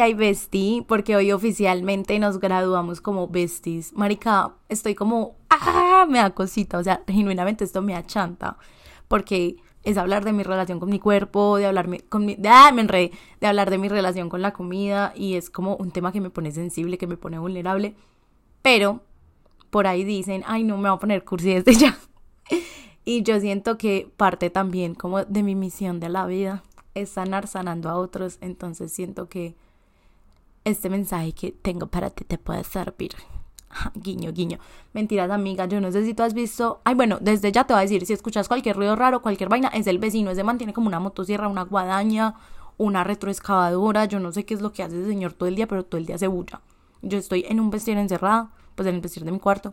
hay bestie, porque hoy oficialmente nos graduamos como besties. Marica, estoy como, ¡ah! Me da cosita, o sea, genuinamente esto me achanta, porque es hablar de mi relación con mi cuerpo, de hablarme con mi, ¡ah! Me enredé, de hablar de mi relación con la comida, y es como un tema que me pone sensible, que me pone vulnerable, pero por ahí dicen, ay, no me voy a poner cursi desde ya. y yo siento que parte también como de mi misión de la vida es sanar sanando a otros, entonces siento que este mensaje que tengo para ti te puede servir. Guiño, guiño. Mentiras, amiga. Yo no sé si tú has visto. Ay, bueno, desde ya te voy a decir: si escuchas cualquier ruido raro, cualquier vaina, es el vecino. Ese mantiene como una motosierra, una guadaña, una retroexcavadora. Yo no sé qué es lo que hace ese señor todo el día, pero todo el día se bulla. Yo estoy en un vestido encerrada, pues en el vestido de mi cuarto.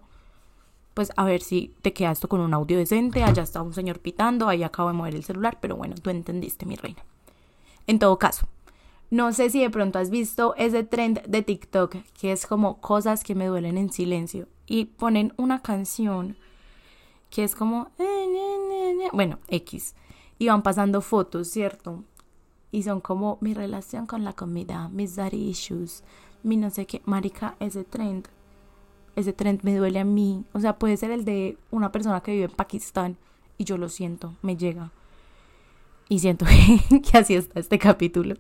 Pues a ver si te queda esto con un audio decente. Allá está un señor pitando, ahí acabo de mover el celular, pero bueno, tú entendiste, mi reina. En todo caso, no sé si de pronto has visto ese trend de TikTok que es como cosas que me duelen en silencio y ponen una canción que es como eh, bueno, X y van pasando fotos, ¿cierto? Y son como mi relación con la comida, mis daddy issues, mi no sé qué, marica, ese trend. Ese trend me duele a mí, o sea, puede ser el de una persona que vive en Pakistán y yo lo siento, me llega. Y siento que, así está este capítulo.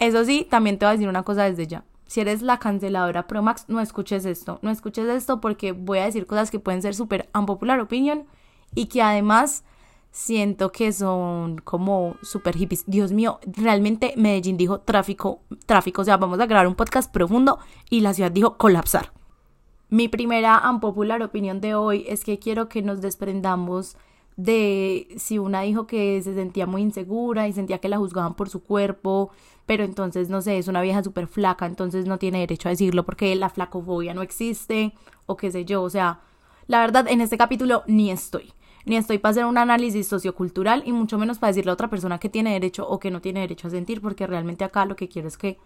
Eso sí, también te voy a decir una cosa desde ya. Si eres la canceladora Pro Max, no escuches esto. No escuches esto porque voy a decir cosas que pueden ser súper unpopular opinion y que además siento que son como súper hippies. Dios mío, realmente Medellín dijo tráfico, tráfico. O sea, vamos a grabar un podcast profundo y la ciudad dijo colapsar. Mi primera unpopular opinión de hoy es que quiero que nos desprendamos de si una dijo que se sentía muy insegura y sentía que la juzgaban por su cuerpo, pero entonces, no sé, es una vieja súper flaca, entonces no tiene derecho a decirlo porque la flacofobia no existe o qué sé yo, o sea, la verdad en este capítulo ni estoy, ni estoy para hacer un análisis sociocultural y mucho menos para decirle a otra persona que tiene derecho o que no tiene derecho a sentir, porque realmente acá lo que quiero es que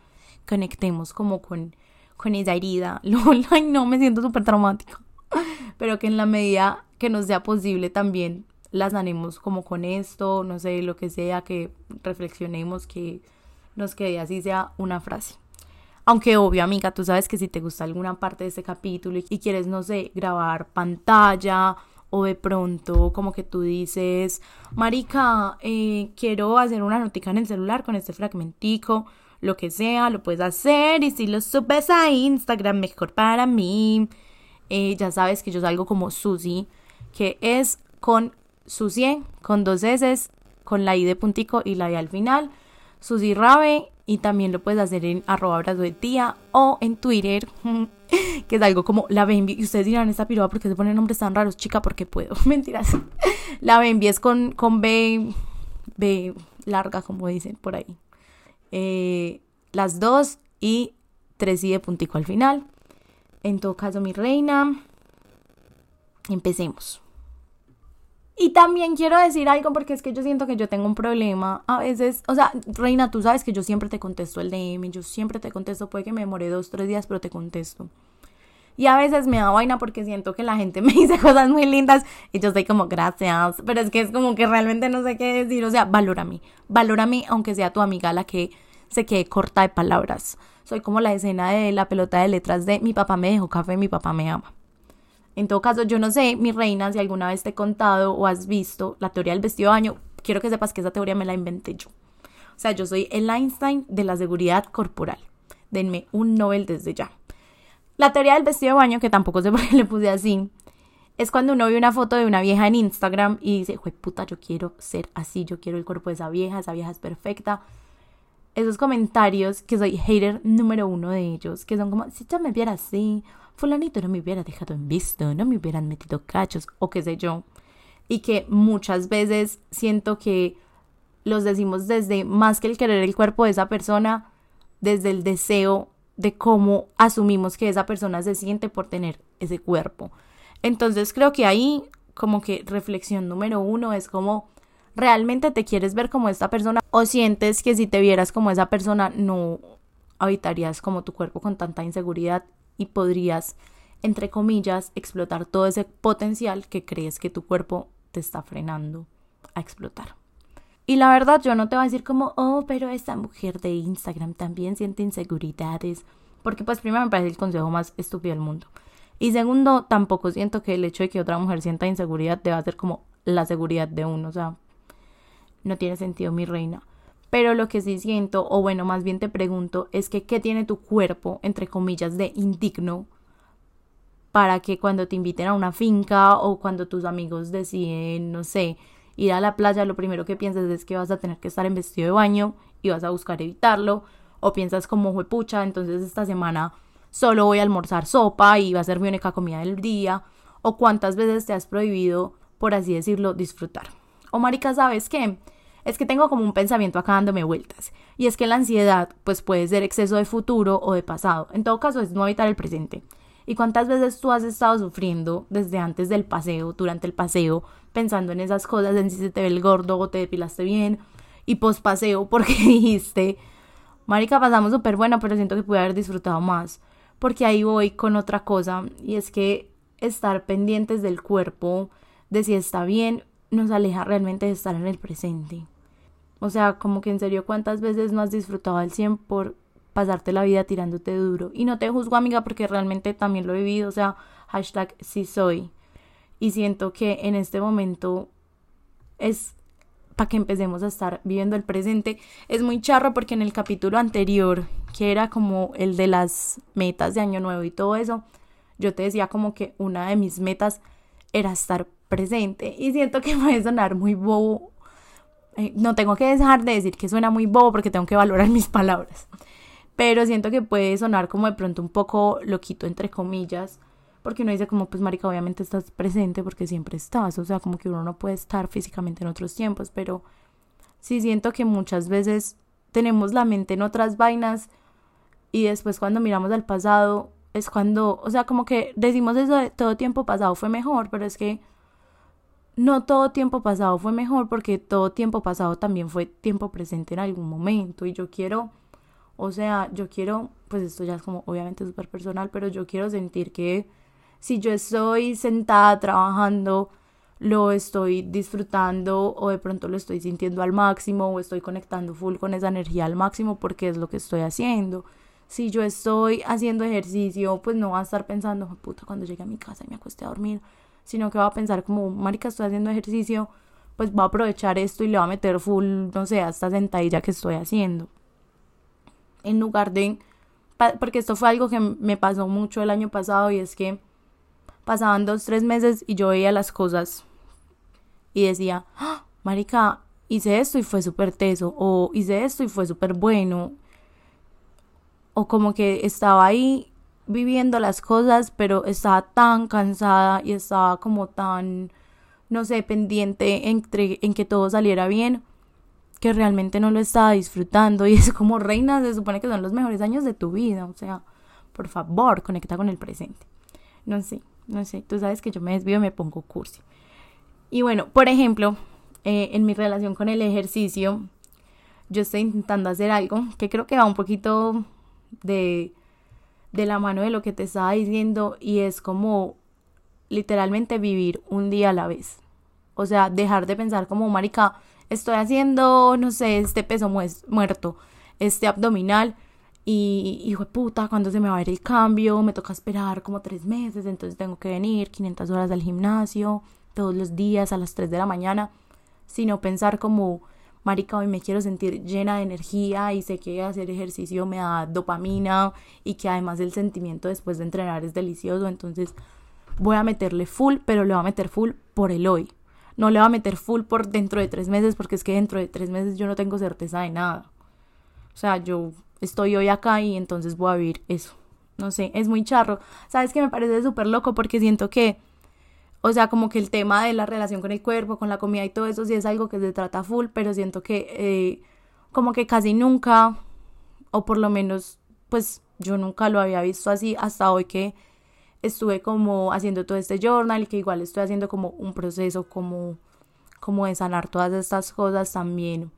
conectemos como con, con esa herida, ay no, me siento súper traumático, pero que en la medida que nos sea posible también las sanemos como con esto, no sé, lo que sea, que reflexionemos, que nos quede así sea una frase. Aunque obvio, amiga, tú sabes que si te gusta alguna parte de este capítulo y quieres, no sé, grabar pantalla o de pronto como que tú dices, Marica, eh, quiero hacer una notica en el celular con este fragmentico, lo que sea, lo puedes hacer y si lo subes a Instagram, mejor para mí. Eh, ya sabes que yo salgo como Susi, que es con Susie con dos S, con la I de puntico y la I al final. Susi Rabe y también lo puedes hacer en arroba abrazo de tía o en Twitter, que es algo como la Bambi. Y ustedes dirán, esta piroba, porque se ponen nombres tan raros? Chica, porque puedo. Mentiras. La Bambi es con, con B, B larga, como dicen por ahí. Eh, las dos y tres I de puntico al final. En todo caso, mi reina, empecemos. Y también quiero decir algo porque es que yo siento que yo tengo un problema. A veces, o sea, Reina, tú sabes que yo siempre te contesto el DM, yo siempre te contesto, puede que me demore dos, tres días, pero te contesto. Y a veces me da vaina porque siento que la gente me dice cosas muy lindas y yo estoy como, gracias. Pero es que es como que realmente no sé qué decir. O sea, valórame. Valórame aunque sea tu amiga la que se quede corta de palabras. Soy como la escena de la pelota de letras de mi papá me dejó café, mi papá me ama. En todo caso, yo no sé, mi reina, si alguna vez te he contado o has visto la teoría del vestido de baño, quiero que sepas que esa teoría me la inventé yo. O sea, yo soy el Einstein de la seguridad corporal. Denme un Nobel desde ya. La teoría del vestido de baño, que tampoco sé por qué le puse así, es cuando uno ve una foto de una vieja en Instagram y dice, Jue puta, yo quiero ser así, yo quiero el cuerpo de esa vieja, esa vieja es perfecta. Esos comentarios, que soy hater número uno de ellos, que son como, si yo me viera así, fulanito no me hubiera dejado en visto, no me hubieran metido cachos o qué sé yo. Y que muchas veces siento que los decimos desde más que el querer el cuerpo de esa persona, desde el deseo de cómo asumimos que esa persona se siente por tener ese cuerpo. Entonces creo que ahí como que reflexión número uno es como realmente te quieres ver como esta persona o sientes que si te vieras como esa persona no habitarías como tu cuerpo con tanta inseguridad y podrías, entre comillas, explotar todo ese potencial que crees que tu cuerpo te está frenando a explotar. Y la verdad, yo no te voy a decir como, oh, pero esta mujer de Instagram también siente inseguridades. Porque pues primero me parece el consejo más estúpido del mundo. Y segundo, tampoco siento que el hecho de que otra mujer sienta inseguridad deba ser como la seguridad de uno. O sea, no tiene sentido, mi reina. Pero lo que sí siento, o bueno, más bien te pregunto, es que ¿qué tiene tu cuerpo, entre comillas, de indigno para que cuando te inviten a una finca o cuando tus amigos deciden, no sé, ir a la playa, lo primero que piensas es que vas a tener que estar en vestido de baño y vas a buscar evitarlo, o piensas como pucha, entonces esta semana solo voy a almorzar sopa y va a ser mi única comida del día, o cuántas veces te has prohibido, por así decirlo, disfrutar. O marica, ¿sabes qué? Es que tengo como un pensamiento acá dándome vueltas. Y es que la ansiedad, pues puede ser exceso de futuro o de pasado. En todo caso, es no evitar el presente. ¿Y cuántas veces tú has estado sufriendo desde antes del paseo, durante el paseo, pensando en esas cosas, en si se te ve el gordo o te depilaste bien, y post paseo porque dijiste, Marica, pasamos súper bueno, pero siento que pude haber disfrutado más. Porque ahí voy con otra cosa, y es que estar pendientes del cuerpo, de si está bien, nos aleja realmente de estar en el presente. O sea, como que en serio, ¿cuántas veces no has disfrutado al 100 por pasarte la vida tirándote duro. Y no te juzgo, amiga, porque realmente también lo he vivido. O sea, hashtag sí soy. Y siento que en este momento es para que empecemos a estar viviendo el presente. Es muy charro porque en el capítulo anterior, que era como el de las metas de año nuevo y todo eso, yo te decía como que una de mis metas era estar presente. Y siento que puede sonar muy bobo. Eh, no tengo que dejar de decir que suena muy bobo porque tengo que valorar mis palabras pero siento que puede sonar como de pronto un poco loquito entre comillas, porque uno dice como pues marica obviamente estás presente porque siempre estás, o sea, como que uno no puede estar físicamente en otros tiempos, pero sí siento que muchas veces tenemos la mente en otras vainas y después cuando miramos al pasado es cuando, o sea, como que decimos eso de todo tiempo pasado fue mejor, pero es que no todo tiempo pasado fue mejor porque todo tiempo pasado también fue tiempo presente en algún momento y yo quiero o sea, yo quiero, pues esto ya es como obviamente súper personal, pero yo quiero sentir que si yo estoy sentada trabajando, lo estoy disfrutando o de pronto lo estoy sintiendo al máximo o estoy conectando full con esa energía al máximo porque es lo que estoy haciendo. Si yo estoy haciendo ejercicio, pues no va a estar pensando, puta, cuando llegue a mi casa y me acueste a dormir, sino que va a pensar como, marica, estoy haciendo ejercicio, pues va a aprovechar esto y le va a meter full, no sé, a esta sentadilla que estoy haciendo en lugar de, porque esto fue algo que me pasó mucho el año pasado y es que pasaban dos, tres meses y yo veía las cosas y decía, ¡Ah, marica, hice esto y fue súper teso, o hice esto y fue súper bueno, o como que estaba ahí viviendo las cosas, pero estaba tan cansada y estaba como tan, no sé, pendiente entre, en que todo saliera bien que realmente no lo estaba disfrutando y es como reina, se supone que son los mejores años de tu vida, o sea, por favor, conecta con el presente. No sé, no sé, tú sabes que yo me desvío y me pongo cursi. Y bueno, por ejemplo, eh, en mi relación con el ejercicio, yo estoy intentando hacer algo que creo que va un poquito de, de la mano de lo que te estaba diciendo y es como literalmente vivir un día a la vez. O sea, dejar de pensar como, marica, estoy haciendo, no sé, este peso muerto, este abdominal. Y hijo de puta, cuando se me va a ver el cambio, me toca esperar como tres meses, entonces tengo que venir 500 horas al gimnasio, todos los días a las 3 de la mañana, sino pensar como, marica, hoy me quiero sentir llena de energía y sé que hacer ejercicio me da dopamina y que además el sentimiento después de entrenar es delicioso, entonces voy a meterle full, pero le voy a meter full por el hoy, no le va a meter full por dentro de tres meses porque es que dentro de tres meses yo no tengo certeza de nada. O sea, yo estoy hoy acá y entonces voy a vivir eso. No sé, es muy charro. ¿Sabes que me parece súper loco? Porque siento que, o sea, como que el tema de la relación con el cuerpo, con la comida y todo eso sí es algo que se trata full, pero siento que eh, como que casi nunca, o por lo menos, pues yo nunca lo había visto así hasta hoy que estuve como haciendo todo este journal y que igual estoy haciendo como un proceso como, como de sanar todas estas cosas también.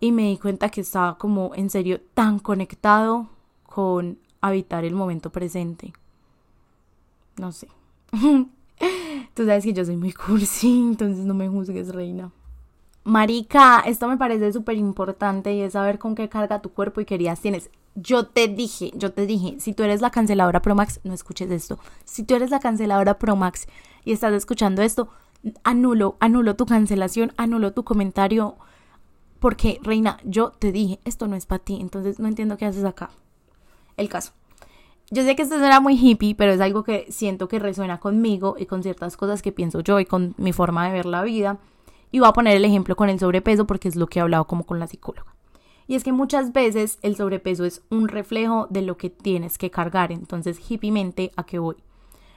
Y me di cuenta que estaba como en serio tan conectado con habitar el momento presente. No sé. Tú sabes que yo soy muy cursi, entonces no me juzgues, reina. Marica, esto me parece súper importante y es saber con qué carga tu cuerpo y qué tienes. Yo te dije, yo te dije, si tú eres la canceladora Pro Max, no escuches esto. Si tú eres la canceladora Pro Max y estás escuchando esto, anulo, anulo tu cancelación, anulo tu comentario. Porque, reina, yo te dije, esto no es para ti, entonces no entiendo qué haces acá. El caso. Yo sé que esto era muy hippie, pero es algo que siento que resuena conmigo y con ciertas cosas que pienso yo y con mi forma de ver la vida. Y voy a poner el ejemplo con el sobrepeso porque es lo que he hablado como con la psicóloga. Y es que muchas veces el sobrepeso es un reflejo de lo que tienes que cargar. Entonces, hippiemente, ¿a qué voy?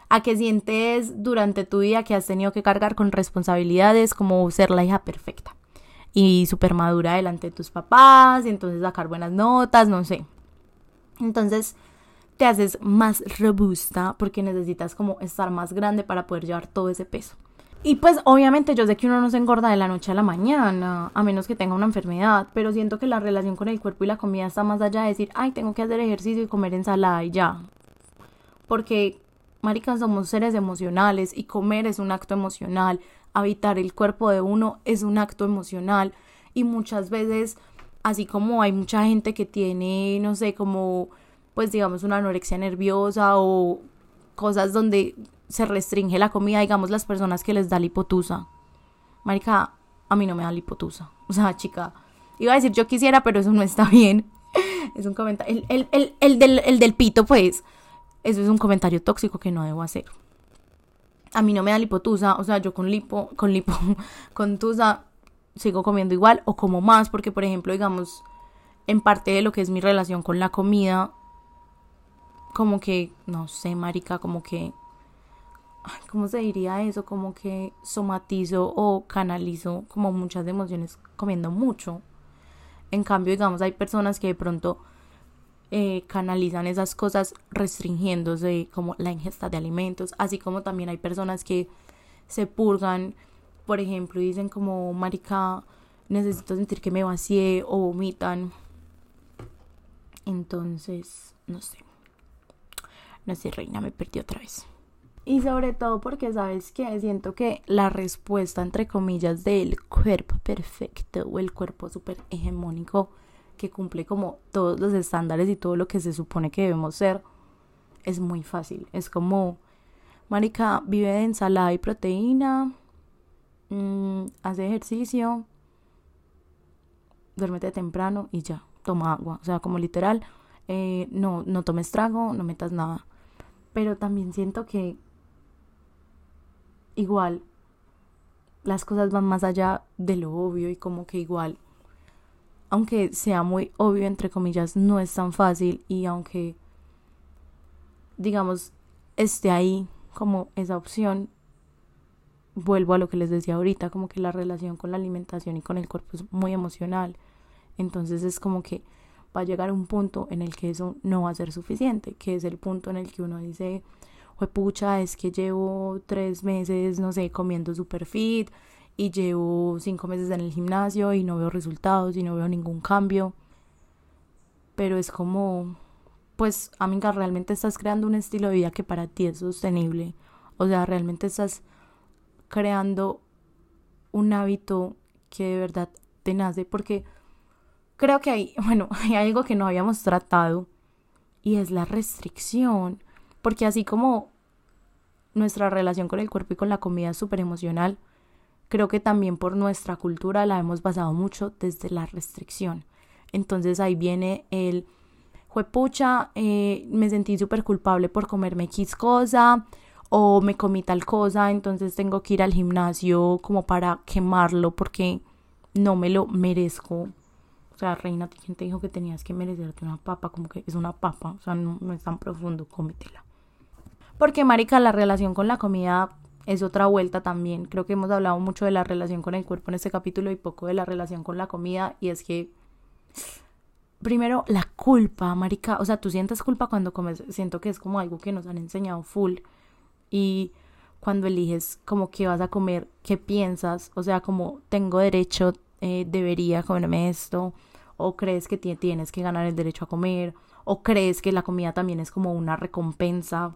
A que sientes durante tu vida que has tenido que cargar con responsabilidades como ser la hija perfecta y súper madura delante de tus papás y entonces sacar buenas notas, no sé. Entonces, te haces más robusta porque necesitas como estar más grande para poder llevar todo ese peso. Y pues obviamente yo sé que uno no se engorda de la noche a la mañana, a menos que tenga una enfermedad, pero siento que la relación con el cuerpo y la comida está más allá de decir, ay, tengo que hacer ejercicio y comer ensalada y ya. Porque, maricas, somos seres emocionales y comer es un acto emocional, habitar el cuerpo de uno es un acto emocional y muchas veces, así como hay mucha gente que tiene, no sé, como, pues digamos, una anorexia nerviosa o cosas donde se restringe la comida, digamos las personas que les da lipotusa. Marica, a mí no me da lipotusa. O sea, chica, iba a decir yo quisiera, pero eso no está bien. es un comentario. El, el, el, del, el del pito, pues, eso es un comentario tóxico que no debo hacer. A mí no me da lipotusa, o sea, yo con lipo, con lipo, con tusa sigo comiendo igual o como más, porque por ejemplo, digamos, en parte de lo que es mi relación con la comida, como que, no sé, marica, como que ¿cómo se diría eso? Como que somatizo o canalizo como muchas emociones comiendo mucho. En cambio, digamos, hay personas que de pronto eh, canalizan esas cosas restringiéndose como la ingesta de alimentos, así como también hay personas que se purgan, por ejemplo, y dicen como, marica, necesito sentir que me vacié o vomitan. Entonces, no sé. No sé, reina, me perdí otra vez. Y sobre todo porque, ¿sabes que Siento que la respuesta, entre comillas, del cuerpo perfecto o el cuerpo súper hegemónico que cumple como todos los estándares y todo lo que se supone que debemos ser, es muy fácil. Es como, Marica, vive de ensalada y proteína, mm, hace ejercicio, duérmete temprano y ya, toma agua. O sea, como literal, eh, no, no tomes trago, no metas nada. Pero también siento que igual las cosas van más allá de lo obvio y como que igual, aunque sea muy obvio, entre comillas, no es tan fácil y aunque, digamos, esté ahí como esa opción, vuelvo a lo que les decía ahorita, como que la relación con la alimentación y con el cuerpo es muy emocional. Entonces es como que va a llegar un punto en el que eso no va a ser suficiente, que es el punto en el que uno dice, pucha, es que llevo tres meses, no sé, comiendo super fit y llevo cinco meses en el gimnasio y no veo resultados y no veo ningún cambio. Pero es como, pues, amiga, realmente estás creando un estilo de vida que para ti es sostenible. O sea, realmente estás creando un hábito que de verdad te nace. Porque creo que hay, bueno, hay algo que no habíamos tratado y es la restricción. Porque así como nuestra relación con el cuerpo y con la comida es súper emocional, creo que también por nuestra cultura la hemos basado mucho desde la restricción. Entonces ahí viene el, juepucha, eh, me sentí súper culpable por comerme X cosa o me comí tal cosa, entonces tengo que ir al gimnasio como para quemarlo porque no me lo merezco. Sea, reina, ¿quién te dijo que tenías que merecerte una papa? Como que es una papa, o sea, no, es tan profundo, cómetela. Porque, marica, la relación con la comida es otra vuelta también. Creo que hemos hablado mucho de la relación con el cuerpo en este capítulo y poco de la relación con la comida. Y es que, primero, la culpa, marica. O sea, tú sientes culpa cuando comes. Siento que es como algo que nos han enseñado full. Y cuando eliges como que vas a comer, qué piensas. O sea, como tengo derecho, eh, debería comerme esto. O crees que tienes que ganar el derecho a comer. O crees que la comida también es como una recompensa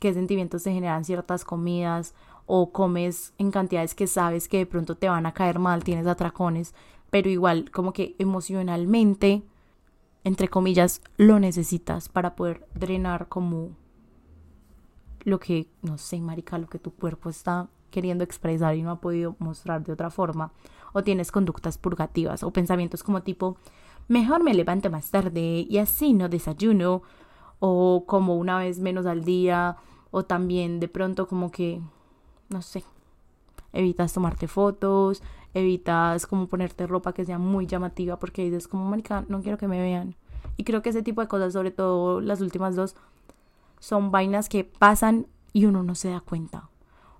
qué sentimientos te generan ciertas comidas o comes en cantidades que sabes que de pronto te van a caer mal, tienes atracones, pero igual como que emocionalmente, entre comillas, lo necesitas para poder drenar como lo que, no sé, marica, lo que tu cuerpo está queriendo expresar y no ha podido mostrar de otra forma. O tienes conductas purgativas o pensamientos como tipo, mejor me levanto más tarde y así no desayuno. O como una vez menos al día. O también de pronto como que, no sé, evitas tomarte fotos, evitas como ponerte ropa que sea muy llamativa porque dices como, marica, no quiero que me vean. Y creo que ese tipo de cosas, sobre todo las últimas dos, son vainas que pasan y uno no se da cuenta.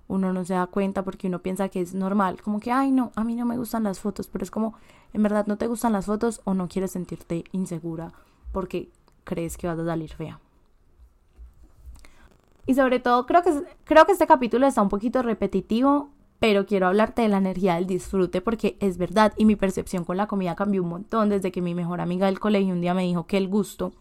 Uno no se da cuenta porque uno piensa que es normal, como que, ay, no, a mí no me gustan las fotos, pero es como, en verdad no te gustan las fotos o no quieres sentirte insegura porque crees que vas a salir fea. Y sobre todo, creo que, creo que este capítulo está un poquito repetitivo, pero quiero hablarte de la energía del disfrute porque es verdad y mi percepción con la comida cambió un montón desde que mi mejor amiga del colegio un día me dijo que el gusto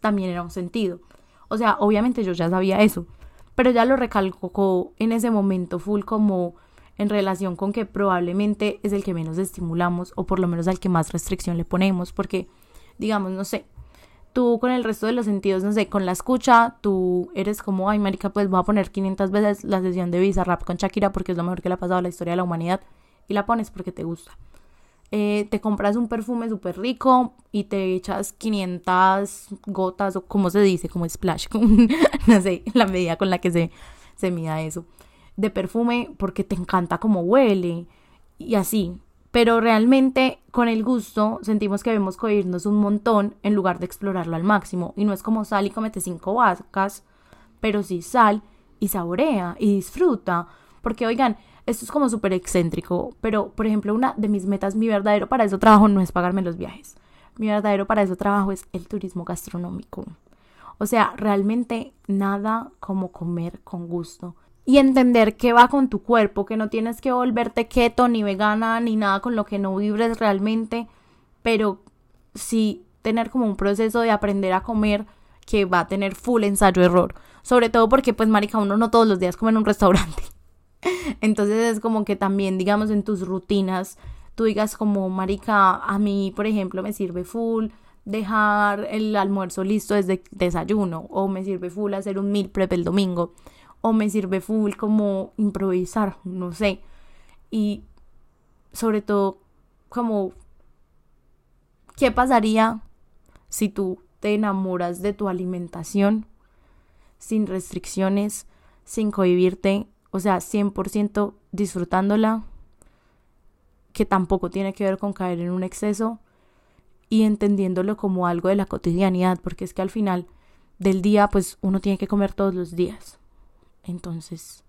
también era un sentido. O sea, obviamente yo ya sabía eso, pero ya lo recalcó en ese momento full como en relación con que probablemente es el que menos estimulamos o por lo menos al que más restricción le ponemos, porque digamos, no sé, tú con el resto de los sentidos, no sé, con la escucha, tú eres como, ay, marica, pues voy a poner 500 veces la sesión de Visa Rap con Shakira porque es lo mejor que le ha pasado a la historia de la humanidad y la pones porque te gusta. Eh, te compras un perfume súper rico y te echas 500 gotas o como se dice, como splash, no sé, la medida con la que se, se mida eso, de perfume porque te encanta cómo huele y así. Pero realmente con el gusto sentimos que debemos cohirnos un montón en lugar de explorarlo al máximo. Y no es como sal y comete cinco vacas, pero sí sal y saborea y disfruta. Porque oigan, esto es como súper excéntrico, pero por ejemplo, una de mis metas, mi verdadero para eso trabajo no es pagarme los viajes. Mi verdadero para eso trabajo es el turismo gastronómico. O sea, realmente nada como comer con gusto. Y entender que va con tu cuerpo, que no tienes que volverte keto ni vegana ni nada con lo que no vibres realmente, pero sí tener como un proceso de aprender a comer que va a tener full ensayo error. Sobre todo porque pues marica uno no todos los días come en un restaurante. Entonces es como que también, digamos, en tus rutinas, tú digas como, marica, a mí, por ejemplo, me sirve full dejar el almuerzo listo desde desayuno, o me sirve full hacer un meal prep el domingo, o me sirve full como improvisar, no sé. Y sobre todo, como, ¿qué pasaría si tú te enamoras de tu alimentación sin restricciones, sin cohibirte o sea, 100% disfrutándola, que tampoco tiene que ver con caer en un exceso y entendiéndolo como algo de la cotidianidad, porque es que al final del día, pues uno tiene que comer todos los días. Entonces,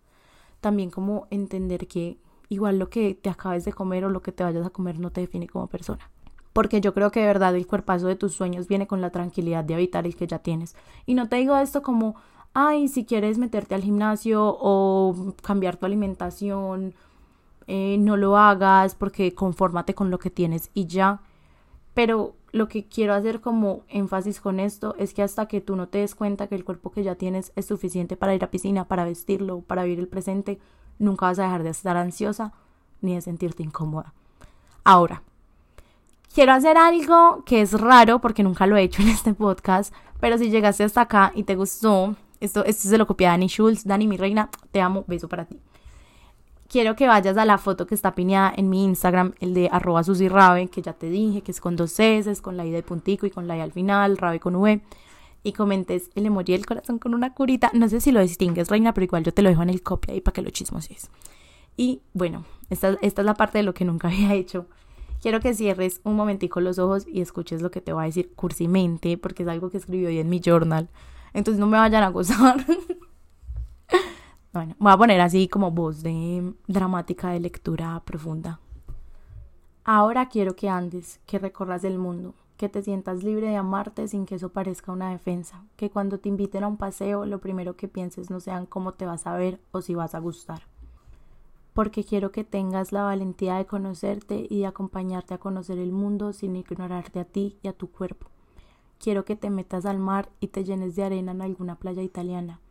también como entender que igual lo que te acabes de comer o lo que te vayas a comer no te define como persona. Porque yo creo que de verdad el cuerpazo de tus sueños viene con la tranquilidad de habitar el que ya tienes. Y no te digo esto como, ay, si quieres meterte al gimnasio o cambiar tu alimentación, eh, no lo hagas porque confórmate con lo que tienes y ya. Pero lo que quiero hacer como énfasis con esto es que hasta que tú no te des cuenta que el cuerpo que ya tienes es suficiente para ir a piscina, para vestirlo, para vivir el presente, nunca vas a dejar de estar ansiosa ni de sentirte incómoda. Ahora, quiero hacer algo que es raro porque nunca lo he hecho en este podcast, pero si llegaste hasta acá y te gustó, esto, esto se lo copié a Dani Schultz. Dani, mi reina, te amo, beso para ti. Quiero que vayas a la foto que está piñada en mi Instagram, el de arroba susirabe, que ya te dije, que es con dos S, con la I de puntico y con la I al final, rabe con V. Y comentes el emoji del corazón con una curita. No sé si lo distingues, reina, pero igual yo te lo dejo en el copia ahí para que lo chismoses. Y bueno, esta, esta es la parte de lo que nunca había hecho quiero que cierres un momentico los ojos y escuches lo que te voy a decir cursimente, porque es algo que escribí hoy en mi journal. Entonces no me vayan a gozar. bueno, voy a poner así como voz de dramática de lectura profunda. Ahora quiero que andes, que recorras el mundo, que te sientas libre de amarte sin que eso parezca una defensa, que cuando te inviten a un paseo lo primero que pienses no sean cómo te vas a ver o si vas a gustar. Porque quiero que tengas la valentía de conocerte y de acompañarte a conocer el mundo sin ignorarte a ti y a tu cuerpo Quiero que te metas al mar y te llenes de arena en alguna playa italiana.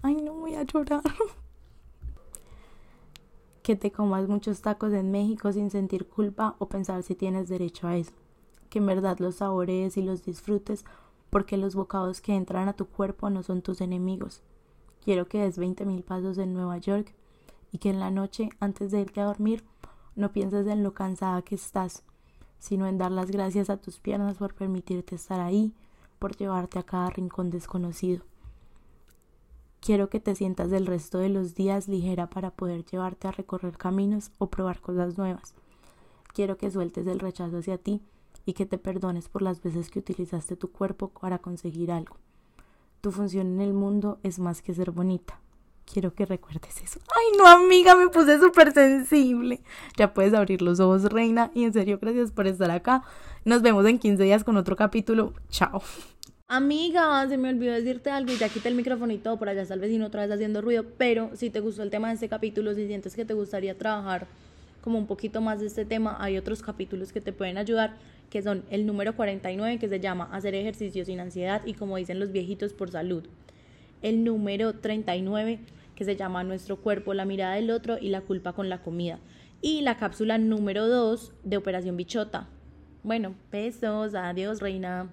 Ay, no voy a llorar. que te comas muchos tacos en México sin sentir culpa o pensar si tienes derecho a eso, que en verdad los saborees y los disfrutes porque los bocados que entran a tu cuerpo no son tus enemigos. Quiero que des veinte mil pasos en Nueva York y que en la noche, antes de irte a dormir, no pienses en lo cansada que estás, sino en dar las gracias a tus piernas por permitirte estar ahí, por llevarte a cada rincón desconocido. Quiero que te sientas del resto de los días ligera para poder llevarte a recorrer caminos o probar cosas nuevas. Quiero que sueltes el rechazo hacia ti y que te perdones por las veces que utilizaste tu cuerpo para conseguir algo. Tu función en el mundo es más que ser bonita. Quiero que recuerdes eso. Ay, no, amiga, me puse súper sensible. Ya puedes abrir los ojos, reina. Y en serio, gracias por estar acá. Nos vemos en 15 días con otro capítulo. Chao. Amiga, se me olvidó decirte algo y ya quité el micrófono y todo, por allá está el vecino otra vez haciendo ruido, pero si te gustó el tema de este capítulo, si sientes que te gustaría trabajar como un poquito más de este tema, hay otros capítulos que te pueden ayudar, que son el número 49, que se llama Hacer ejercicio sin ansiedad y como dicen los viejitos por salud. El número 39, que se llama Nuestro cuerpo, la mirada del otro y la culpa con la comida. Y la cápsula número 2 de Operación Bichota. Bueno, besos, adiós, reina.